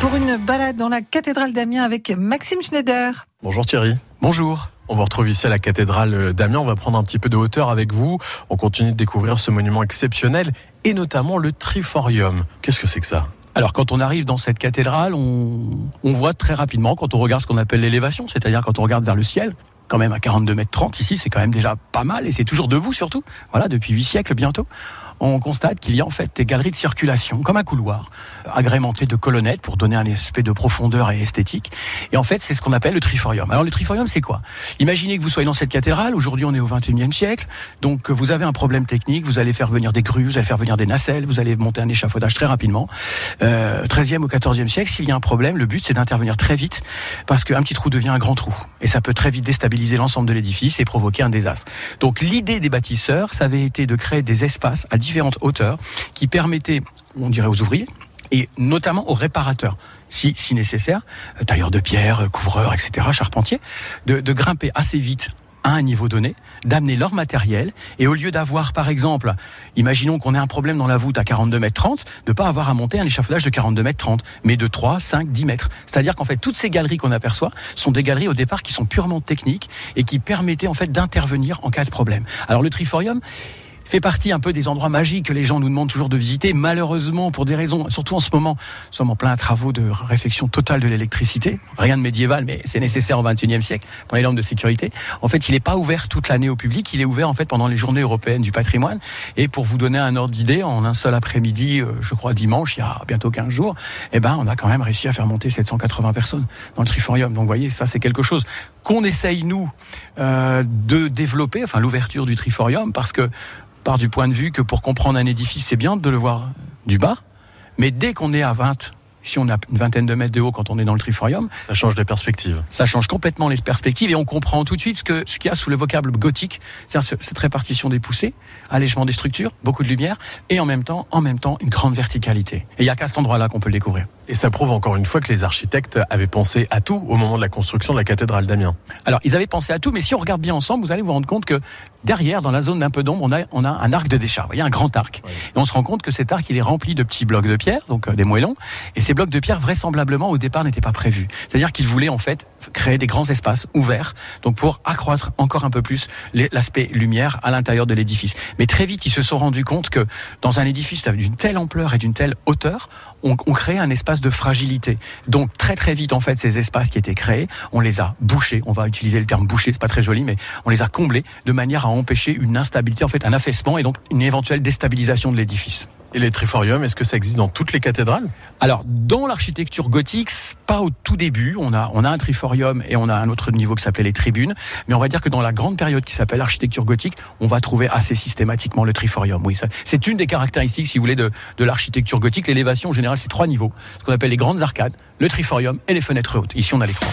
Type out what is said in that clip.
pour une balade dans la cathédrale d'Amiens avec Maxime Schneider. Bonjour Thierry. Bonjour. On vous retrouve ici à la cathédrale d'Amiens. On va prendre un petit peu de hauteur avec vous. On continue de découvrir ce monument exceptionnel et notamment le Triforium. Qu'est-ce que c'est que ça? Alors quand on arrive dans cette cathédrale, on, on voit très rapidement, quand on regarde ce qu'on appelle l'élévation, c'est-à-dire quand on regarde vers le ciel, quand même à 42 mètres 30 ici, c'est quand même déjà pas mal et c'est toujours debout surtout. Voilà, depuis 8 siècles bientôt. On constate qu'il y a en fait des galeries de circulation, comme un couloir, agrémenté de colonnettes pour donner un aspect de profondeur et esthétique. Et en fait, c'est ce qu'on appelle le triforium. Alors le triforium, c'est quoi? Imaginez que vous soyez dans cette cathédrale. Aujourd'hui, on est au 21e siècle. Donc vous avez un problème technique. Vous allez faire venir des grues, vous allez faire venir des nacelles, vous allez monter un échafaudage très rapidement. Euh, 13e ou 14e siècle, s'il y a un problème, le but c'est d'intervenir très vite parce qu'un petit trou devient un grand trou et ça peut très vite déstabiliser l'ensemble de l'édifice et provoquer un désastre. Donc l'idée des bâtisseurs, ça avait été de créer des espaces à différentes hauteurs qui permettaient, on dirait aux ouvriers, et notamment aux réparateurs, si, si nécessaire, euh, tailleurs de pierre, couvreurs, etc., charpentiers, de grimper assez vite à un niveau donné, d'amener leur matériel, et au lieu d'avoir, par exemple, imaginons qu'on ait un problème dans la voûte à 42 mètres 30, de pas avoir à monter un échafaudage de 42 mètres 30, mais de 3, 5, 10 mètres. C'est-à-dire qu'en fait, toutes ces galeries qu'on aperçoit sont des galeries au départ qui sont purement techniques et qui permettaient en fait d'intervenir en cas de problème. Alors le Triforium, fait partie un peu des endroits magiques que les gens nous demandent toujours de visiter. Malheureusement, pour des raisons, surtout en ce moment, nous sommes en plein travaux de réflexion totale de l'électricité. Rien de médiéval, mais c'est nécessaire au XXIe siècle pour les normes de sécurité. En fait, il n'est pas ouvert toute l'année au public. Il est ouvert en fait pendant les journées européennes du patrimoine. Et pour vous donner un ordre d'idée, en un seul après-midi, euh, je crois dimanche, il y a bientôt 15 jours, eh ben, on a quand même réussi à faire monter 780 personnes dans le Triforium. Donc, vous voyez, ça, c'est quelque chose qu'on essaye nous euh, de développer, enfin l'ouverture du Triforium, parce que part du point de vue que pour comprendre un édifice, c'est bien de le voir du bas, mais dès qu'on est à 20, si on a une vingtaine de mètres de haut quand on est dans le triforium, ça change les perspectives. Ça change complètement les perspectives et on comprend tout de suite ce qu'il y a sous le vocable gothique, c'est-à-dire cette répartition des poussées, allègement des structures, beaucoup de lumière et en même temps, en même temps, une grande verticalité. Et il y a qu'à cet endroit-là qu'on peut le découvrir. Et ça prouve encore une fois que les architectes avaient pensé à tout au moment de la construction de la cathédrale d'Amiens. Alors, ils avaient pensé à tout, mais si on regarde bien ensemble, vous allez vous rendre compte que derrière, dans la zone d'un peu d'ombre, on a, on a un arc de décharge, vous voyez, un grand arc. Et on se rend compte que cet arc, il est rempli de petits blocs de pierre, donc euh, des moellons. Et ces blocs de pierre, vraisemblablement, au départ, n'étaient pas prévus. C'est-à-dire qu'ils voulaient, en fait, créer des grands espaces ouverts, donc pour accroître encore un peu plus l'aspect lumière à l'intérieur de l'édifice. Mais très vite, ils se sont rendus compte que dans un édifice d'une telle ampleur et d'une telle hauteur, on, crée un espace de fragilité. Donc très très vite en fait ces espaces qui étaient créés, on les a bouchés, on va utiliser le terme bouché, c'est pas très joli mais on les a comblés de manière à empêcher une instabilité en fait un affaissement et donc une éventuelle déstabilisation de l'édifice. Et les triforiums, est-ce que ça existe dans toutes les cathédrales? Alors, dans l'architecture gothique, pas au tout début. On a, on a un triforium et on a un autre niveau qui s'appelait les tribunes. Mais on va dire que dans la grande période qui s'appelle l'architecture gothique, on va trouver assez systématiquement le triforium. Oui, c'est une des caractéristiques, si vous voulez, de, de l'architecture gothique. L'élévation, en général, c'est trois niveaux. Ce qu'on appelle les grandes arcades, le triforium et les fenêtres hautes. Ici, on a les trois.